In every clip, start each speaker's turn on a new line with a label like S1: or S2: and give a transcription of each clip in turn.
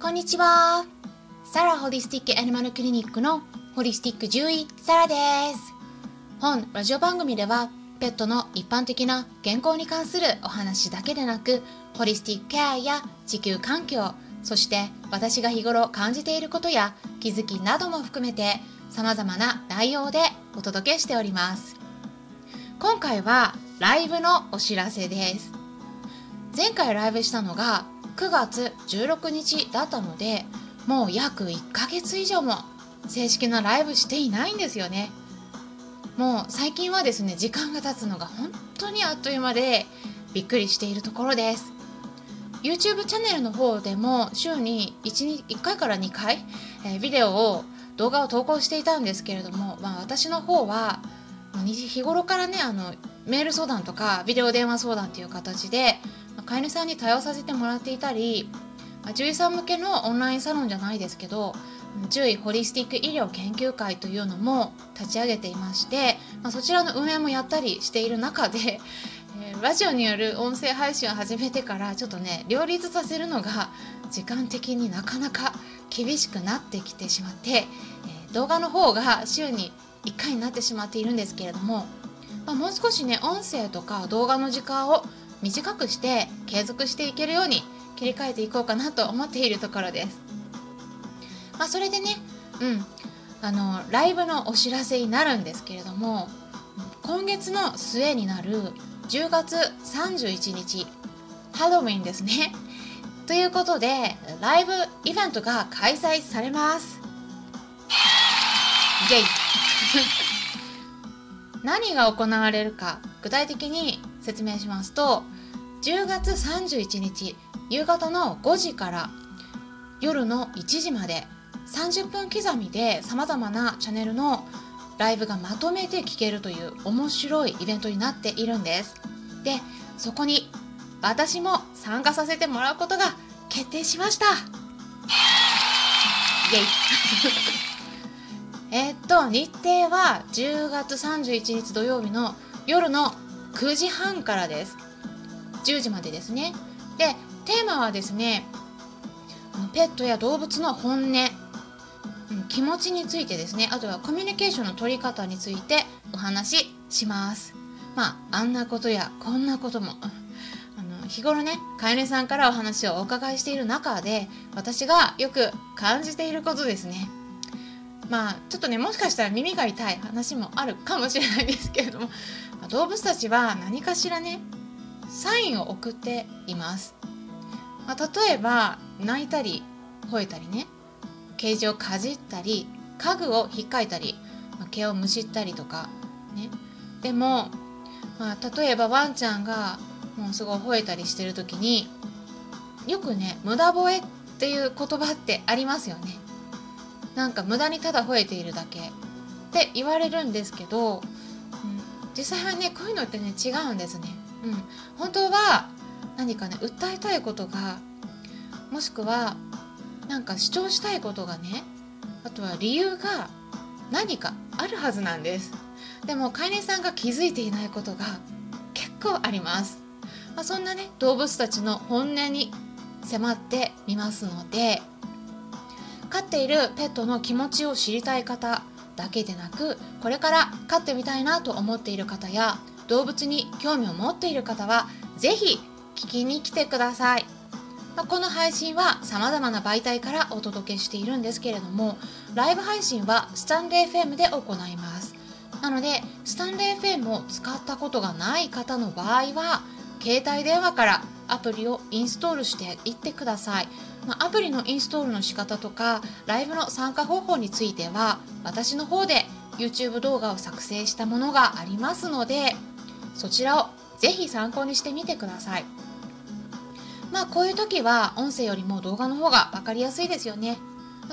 S1: こんにちは。サラホリスティックアニマルクリニックのホリスティック獣医サラです。本ラジオ番組ではペットの一般的な健康に関するお話だけでなくホリスティックケアや地球環境そして私が日頃感じていることや気づきなども含めて様々な内容でお届けしております今回はライブのお知らせです前回ライブしたのが9月16日だったのでもう約1ヶ月以上も正式なライブしていないんですよね。もう最近はですね時間が経つのが本当にあっという間でびっくりしているところです。YouTube チャンネルの方でも週に 1, 1回から2回、えー、ビデオを動画を投稿していたんですけれども、まあ、私の方は日頃からねあのメール相談とかビデオ電話相談という形で、飼い主さんに対応させてもらっていたり、獣医さん向けのオンラインサロンじゃないですけど獣医ホリスティック医療研究会というのも立ち上げていまして、まあ、そちらの運営もやったりしている中で、えー、ラジオによる音声配信を始めてからちょっとね両立させるのが時間的になかなか厳しくなってきてしまって、えー、動画の方が週に1回になってしまっているんですけれども、まあ、もう少しね音声とか動画の時間を短くして継続していけるように切り替えていこうかなと思っているところです。まあ、それでね、うん、あのライブのお知らせになるんですけれども今月の末になる10月31日ハロウィンですね。ということでライブイベントが開催されます。イェイ 何が行われるか具体的に説明しますと10月31日夕方の5時から夜の1時まで30分刻みでさまざまなチャンネルのライブがまとめて聴けるという面白いイベントになっているんです。でそこに私も参加させてもらうことが決定しました。イエイ。えっと日程は10月31日土曜日の夜の9時半からです。10時までですね。でテーマはですねペットや動物の本音。気持ちについてですね。あとはコミュニケーションの取り方についてお話しします。まああんなことやこんなことも。あの日頃ね飼い主さんからお話をお伺いしている中で私がよく感じていることですね。まあちょっとねもしかしたら耳が痛い話もあるかもしれないですけれども、ま、動物たちは何かしらねサインを送っています、まあ、例えば泣いたり吠えたりねケージをかじったり家具を引っかいたり、ま、毛をむしったりとかね。でも、まあ、例えばワンちゃんがもうすごい吠えたりしてる時によくね無駄吠えっていう言葉ってありますよね。なんか無駄にただ吠えているだけ。って言われるんですけど、うん、実際はねこういうのってね違うんですね、うん、本当は何かね訴えたいことがもしくはなんか主張したいことがねあとは理由が何かあるはずなんです。でも飼い主さんが気づいていないことが結構あります、まあ、そんなね動物たちの本音に迫ってみますので飼っているペットの気持ちを知りたい方だけでなくこれから飼ってみたいなと思っている方や動物に興味を持っている方は是非聞きに来てください。まあ、この配信は様々な媒体からお届けしているんですけれどもライブ配信はスタンレー FM で行います。なのでスタンレー FM を使ったことがない方の場合は携帯電話からアプリをインストールしていってください、まあ、アプリのインストールの仕方とかライブの参加方法については私の方で YouTube 動画を作成したものがありますのでそちらをぜひ参考にしてみてください。まあこういう時は音声よりも動画の方が分かりやすいですよね。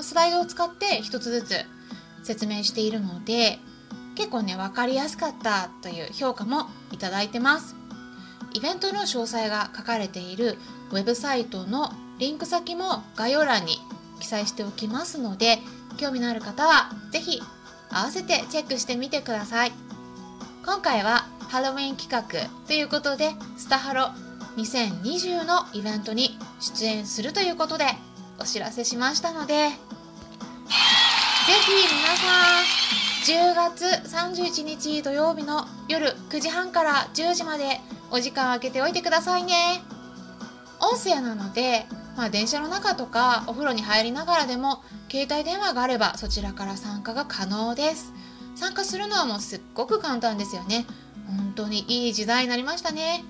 S1: スライドを使って一つずつ説明しているので結構ね分かりやすかったという評価もいただいてます。イベントの詳細が書かれているウェブサイトのリンク先も概要欄に記載しておきますので興味のある方は是非合わせてチェックしてみてください。今回はハロウィン企画ということでスタハロ2020のイベントに出演するということでお知らせしましたのでぜひ皆さん10月31日土曜日の夜9時半から10時までお時間空けておいてくださいね。音声なので、まあ、電車の中とかお風呂に入りながらでも携帯電話があればそちらから参加が可能です。参加するのはもうすっごく簡単ですよね。本当にいい時代になりましたね。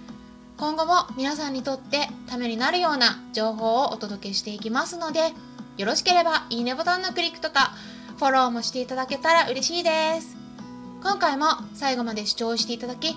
S1: 今後も皆さんにとってためになるような情報をお届けしていきますのでよろしければいいねボタンのクリックとかフォローもしていただけたら嬉しいです。今回も最後まで視聴していただき